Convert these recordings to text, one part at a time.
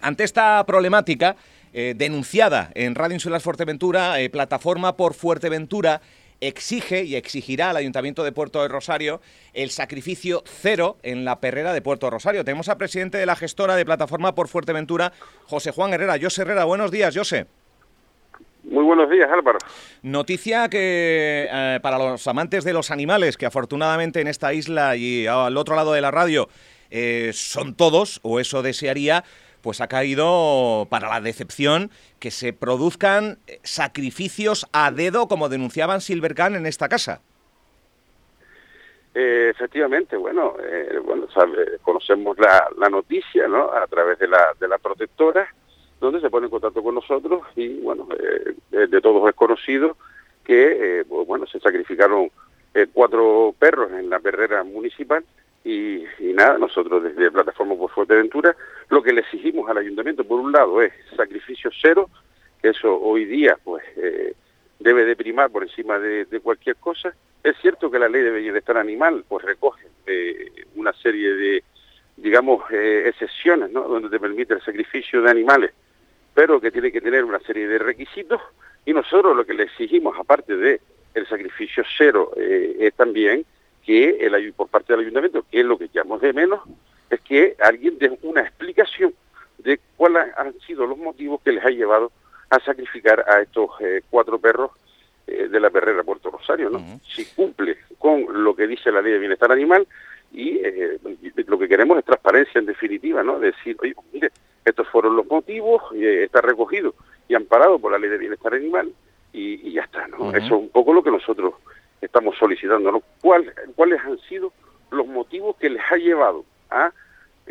ante esta problemática eh, denunciada en Radio Insular Fuerteventura, eh, Plataforma por Fuerteventura exige y exigirá al Ayuntamiento de Puerto de Rosario el sacrificio cero en la perrera de Puerto de Rosario. Tenemos al presidente de la gestora de Plataforma por Fuerteventura, José Juan Herrera. José Herrera, buenos días, José. Muy buenos días, Álvaro. Noticia que eh, para los amantes de los animales, que afortunadamente en esta isla y al otro lado de la radio eh, son todos, o eso desearía, pues ha caído para la decepción que se produzcan sacrificios a dedo, como denunciaban Silvercan en esta casa. Eh, efectivamente, bueno, bueno conocemos la, noticia ¿no? a través de la, de la protectora donde se pone en contacto con nosotros y bueno, eh, de todos es conocido que eh, pues, bueno se sacrificaron eh, cuatro perros en la perrera municipal y, nada, nosotros desde Plataforma por Fuerteventura lo que le exigimos al ayuntamiento por un lado es sacrificio cero, que eso hoy día pues debe de primar por encima de, cualquier cosa. Es cierto que la ley de bienestar animal pues recoge una serie de digamos, excepciones, ¿no? Donde te permite el sacrificio de animales pero que tiene que tener una serie de requisitos y nosotros lo que le exigimos, aparte de el sacrificio cero, eh, es también que el, por parte del ayuntamiento, que es lo que llamamos de menos, es que alguien dé una explicación de cuáles han sido los motivos que les ha llevado a sacrificar a estos eh, cuatro perros eh, de la perrera Puerto Rosario, ¿no? Si cumple con lo que dice la ley de bienestar animal y lo que queremos es transparencia en definitiva, ¿no? Decir, oye, mire, estos fueron los motivos, eh, está recogido y amparado por la ley de bienestar animal y, ya está, ¿no? Eso es un poco lo que nosotros estamos solicitando, ¿no? ¿Cuáles han sido los motivos que les ha llevado a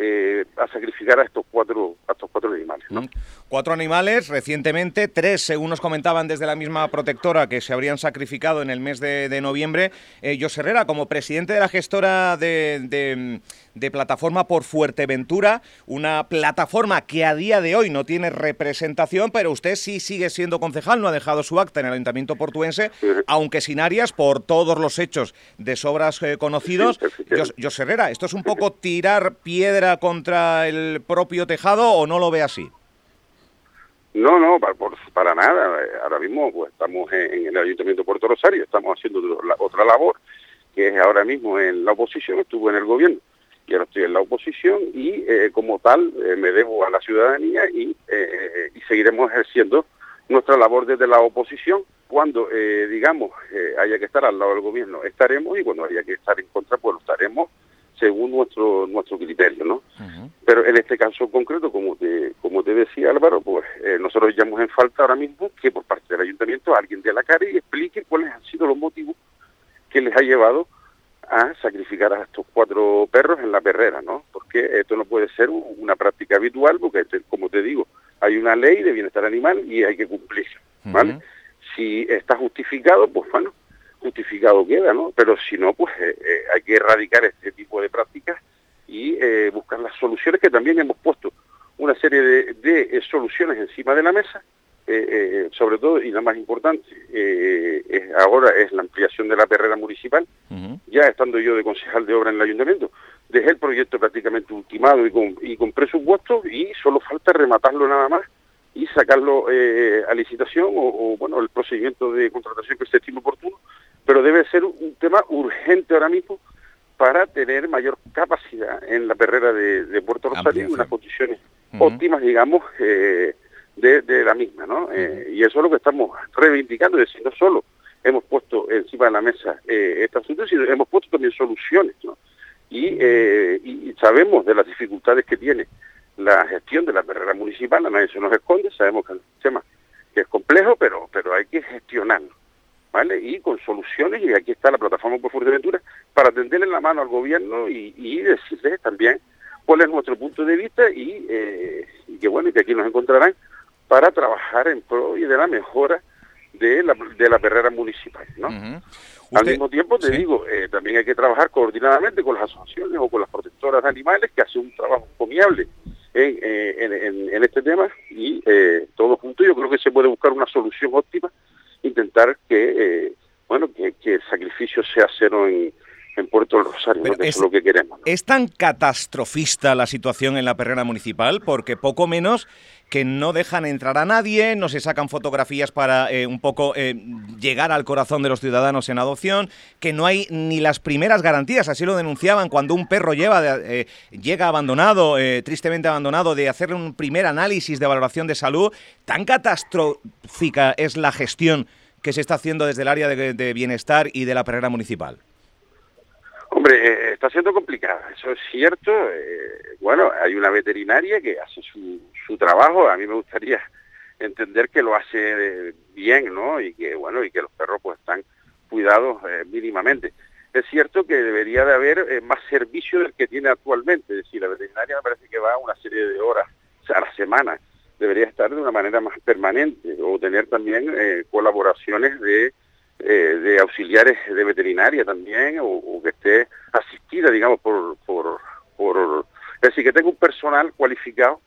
eh, a sacrificar a estos cuatro a estos cuatro animales. ¿no? Cuatro animales, recientemente, tres, según nos comentaban desde la misma protectora, que se habrían sacrificado en el mes de, noviembre. Eh, José Herrera, como presidente de la gestora de, de, Plataforma por Fuerteventura, una plataforma que a día de hoy no tiene representación, pero usted sí sigue siendo concejal, no ha dejado su acta en el Ayuntamiento portuense, aunque sin áreas, por todos los hechos de sobras eh, conocidos. José Herrera, ¿esto es un poco tirar piedra contra el propio tejado o no lo ve así? No, no, para, para nada. Ahora mismo pues estamos en, el Ayuntamiento de Puerto Rosario, estamos haciendo otra labor, que es ahora mismo en la oposición, estuvo en el gobierno y ahora estoy en la oposición y eh, como tal eh, me debo a la ciudadanía y, eh, y seguiremos ejerciendo nuestra labor desde la oposición. Cuando, digamos, haya que estar al lado del gobierno, estaremos y cuando haya que estar en contra, pues lo estaremos según nuestro nuestro criterio, ¿no? Pero en este caso concreto, como te como te decía Álvaro, pues eh, nosotros llamamos en falta ahora mismo que por parte del ayuntamiento alguien de la cara y explique cuáles han sido los motivos que les ha llevado a sacrificar a estos cuatro perros en la perrera, ¿no? Porque esto no puede ser una práctica habitual, porque como te digo, hay una ley de bienestar animal y hay que cumplirla, ¿vale? Si está justificado, pues bueno, justificado queda, ¿no? Pero si no, pues eh, eh, hay que erradicar este tipo de prácticas y eh, buscar las soluciones que también hemos puesto una serie de, soluciones encima de la mesa, sobre todo, y la más importante, es, ahora es la ampliación de la perrera municipal, ya estando yo de concejal de obra en el ayuntamiento, dejé el proyecto prácticamente ultimado y con, y con presupuesto y solo falta rematarlo nada más y sacarlo a licitación o, bueno, el procedimiento de contratación que se estime oportuno pero debe ser un tema urgente ahora mismo para tener mayor capacidad en la perrera de, Puerto Rosario en unas condiciones óptimas, digamos, eh, de, la misma, ¿no? Eh, y eso es lo que estamos reivindicando, es decir, no solo hemos puesto encima de la mesa eh, este asunto, sino hemos puesto también soluciones, ¿no? Y, y, sabemos de las dificultades que tiene la gestión de la perrera municipal, a nadie se nos esconde, sabemos que es un tema que es complejo, pero, pero hay que gestionarlo. Y con soluciones, y aquí está la plataforma por Fuerteventura, para tenderle la mano al gobierno y, y decirles también cuál es nuestro punto de vista y, eh, y que bueno, que aquí nos encontrarán para trabajar en pro y de la mejora de la, de la perrera municipal, ¿no? Al mismo tiempo, te digo, eh, también hay que trabajar coordinadamente con las asociaciones o con las protectoras de animales que hacen un trabajo encomiable en, eh, en, en, este tema y eh, todos juntos yo creo que se puede buscar una solución óptima intentar que, eh, bueno, que, el sacrificio sea cero en, en Puerto del Rosario, es, lo que queremos. ¿Es tan catastrofista la situación en la perrera municipal? Porque poco menos que no dejan entrar a nadie, no se sacan fotografías para eh, un poco eh, llegar al corazón de los ciudadanos en adopción, que no hay ni las primeras garantías, así lo denunciaban cuando un perro lleva eh, llega abandonado, tristemente abandonado, de hacerle un primer análisis de valoración de salud. ¿Tan catastrófica es la gestión que se está haciendo desde el área de bienestar y de la perrera municipal? Hombre, eh, está siendo complicado, eso es cierto. Eh, bueno, hay una veterinaria que hace su, su trabajo, a mí me gustaría entender que lo hace bien, ¿no? Y que, bueno, y que los perros pues están cuidados eh, mínimamente. Es cierto que debería de haber más servicio del que tiene actualmente, es decir, la veterinaria me parece que va una serie de horas a la semana, debería estar de una manera más permanente o tener también colaboraciones de eh, de auxiliares de veterinaria también, o, que esté asistida, digamos, por, por, por... Es decir, que tenga un personal cualificado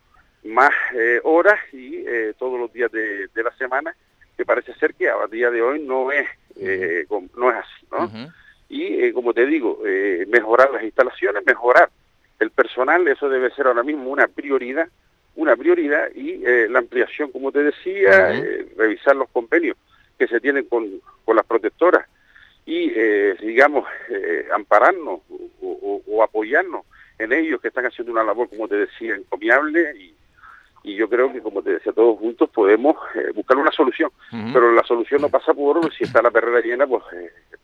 más eh, horas y eh, todos los días de, la semana, que parece ser que a día de hoy no es, no es así, ¿no? Y como te digo, mejorar las instalaciones, mejorar el personal, eso debe ser ahora mismo una prioridad, una prioridad y la ampliación, como te decía, revisar los convenios que se tienen con, con las protectoras y, eh, digamos, eh, ampararnos o, apoyarnos en ellos que están haciendo una labor, como te decía, encomiable y, y yo creo que, como te decía, todos juntos podemos eh, buscar una solución. Pero la solución no pasa por, si está la perrera llena, pues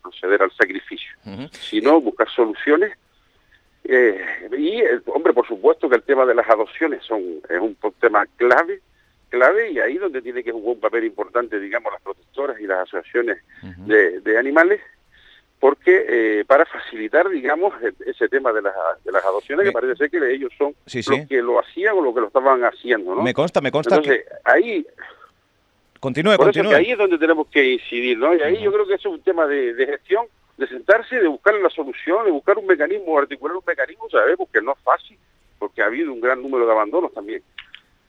proceder al sacrificio. Sino buscar soluciones. Y, hombre, por supuesto que el tema de las adopciones son es un tema clave clave y ahí donde tiene que jugar un papel importante, digamos, las protectoras y las asociaciones de, animales, porque eh, para facilitar, digamos, e, ese tema de las, de las adopciones, que parece ser que ellos son los que lo hacían o los que lo estaban haciendo, ¿no? Me consta, me consta Entonces, ahí... Continúe, por continúe. ahí es donde tenemos que incidir, ¿no? Y ahí yo creo que es un tema de, gestión, de sentarse, de buscar la solución, de buscar un mecanismo, articular un mecanismo, sabemos que no es fácil, porque ha habido un gran número de abandonos también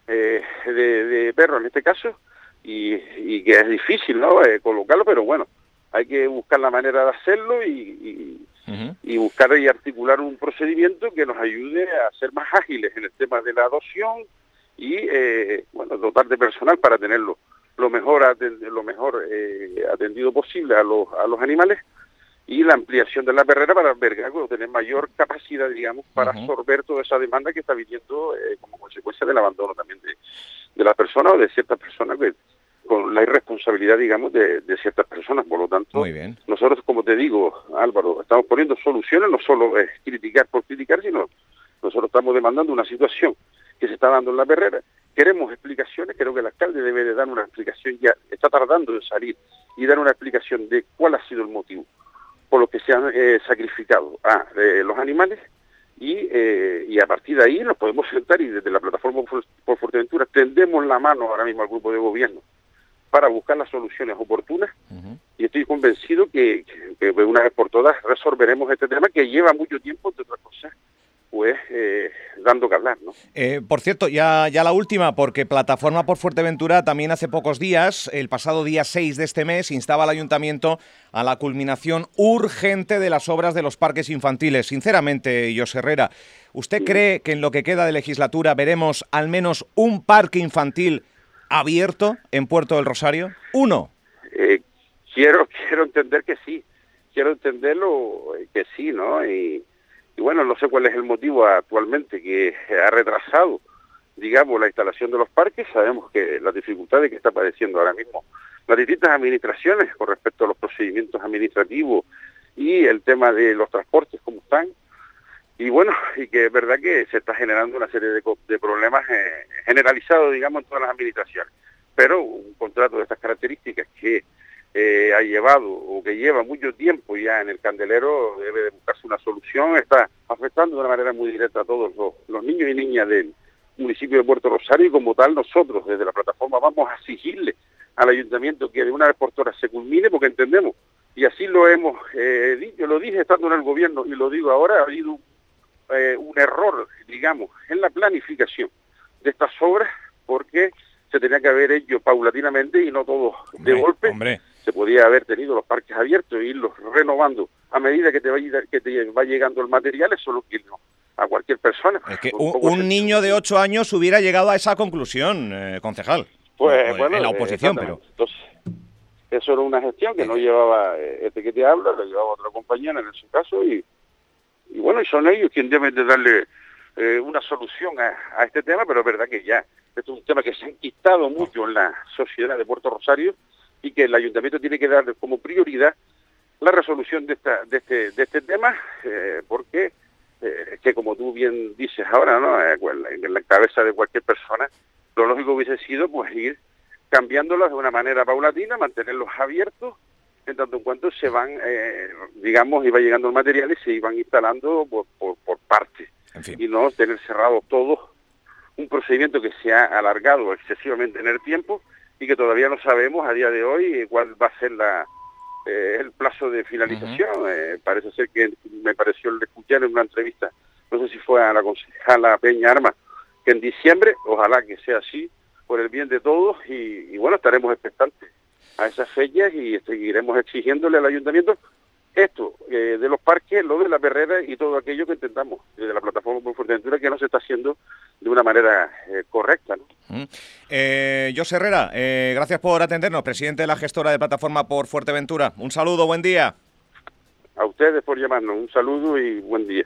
eh, de, perros en este caso y, que es difícil no eh, colocarlo pero bueno hay que buscar la manera de hacerlo y, y, buscar y articular un procedimiento que nos ayude a ser más ágiles en el tema de la adopción y eh, bueno dotar de personal para tenerlo lo mejor lo mejor eh, atendido posible a los a los animales y la ampliación de la perrera para albergar o tener mayor capacidad, digamos, para absorber toda esa demanda que está viniendo eh, como consecuencia del abandono también de, de las personas o de ciertas personas con la irresponsabilidad, digamos, de, ciertas personas. Por lo tanto, nosotros, como te digo, Álvaro, estamos poniendo soluciones, no solo es criticar por criticar, sino nosotros estamos demandando una situación que se está dando en la perrera. Queremos explicaciones, creo que el alcalde debe de dar una explicación, ya está tardando en salir y dar una explicación de cuál ha sido el motivo por lo que se han eh, sacrificado. A eh, los animales y, eh, y, a partir de ahí nos podemos sentar y desde la plataforma por, Fuerteventura tendemos la mano ahora mismo al grupo de gobierno para buscar las soluciones oportunas y estoy convencido que, que, una vez por todas resolveremos este tema que lleva mucho tiempo, entre otras cosas, pues eh, dando que hablar. ¿no? Eh, por cierto, ya, ya la última, porque Plataforma por Fuerteventura también hace pocos días, el pasado día 6 de este mes, instaba al ayuntamiento a la culminación urgente de las obras de los parques infantiles. Sinceramente, José Herrera, ¿usted cree que en lo que queda de legislatura veremos al menos un parque infantil abierto en Puerto del Rosario? Uno. Eh, quiero, quiero entender que sí, quiero entenderlo que sí, ¿no? Y y bueno, no sé cuál es el motivo actualmente que ha retrasado, digamos, la instalación de los parques. Sabemos que las dificultades que está padeciendo ahora mismo las distintas administraciones con respecto a los procedimientos administrativos y el tema de los transportes, como están. Y bueno, y que es verdad que se está generando una serie de, problemas eh, generalizados, digamos, en todas las administraciones. Pero un contrato de estas características que eh, ha llevado o que lleva mucho tiempo ya en el candelero debe de buscarse una solución, está afectando de una manera muy directa a todos los, niños y niñas del municipio de Puerto Rosario y como tal nosotros desde la plataforma vamos a exigirle al ayuntamiento que de una vez por todas se culmine porque entendemos y así lo hemos eh, dicho, lo dije estando en el gobierno y lo digo ahora, ha habido eh, un error, digamos, en la planificación de estas obras porque se tenía que haber hecho paulatinamente y no todo de golpe. Se podía haber tenido los parques abiertos e irlos renovando a medida que te va, que te va llegando el material, eso lo que a cualquier persona. Es que un, niño de 8 años hubiera llegado a esa conclusión, eh, concejal. Pues, bueno, en la oposición, pero... Entonces, eso era una gestión que no llevaba eh, este que te habla, lo llevaba otra compañera en su caso, y, y bueno, y son ellos quienes deben de darle eh, una solución a, este tema, pero es verdad que ya, esto es un tema que se ha enquistado mucho en la sociedad de Puerto Rosario y que el ayuntamiento tiene que dar como prioridad la resolución de, esta, de, este, de este tema, eh, porque eh, que como tú bien dices ahora, ¿no? Eh, pues, en la cabeza de cualquier persona, lo lógico hubiese sido pues ir cambiándolos de una manera paulatina, mantenerlos abiertos, en tanto en cuanto se van, eh, digamos, iba llegando el material y se iban instalando por, por, por partes. Y no tener cerrado todo un procedimiento que se ha alargado excesivamente en el tiempo y que todavía no sabemos a día de hoy cuál va a ser la, eh, el plazo de finalización. Eh, parece ser que me pareció el escuchar en una entrevista, no sé si fue a la concejala Peña Arma, que en diciembre, ojalá que sea así, por el bien de todos, y, bueno, estaremos expectantes a esas fechas y seguiremos exigiéndole al ayuntamiento esto, eh, de los parques, lo de la perrera y todo aquello que intentamos desde la plataforma por Fuerteventura que no se está haciendo de una manera correcta. ¿no? Eh, José Herrera, eh, gracias por atendernos, presidente de la gestora de plataforma por Fuerteventura. Un saludo, buen día. A ustedes por llamarnos, un saludo y buen día.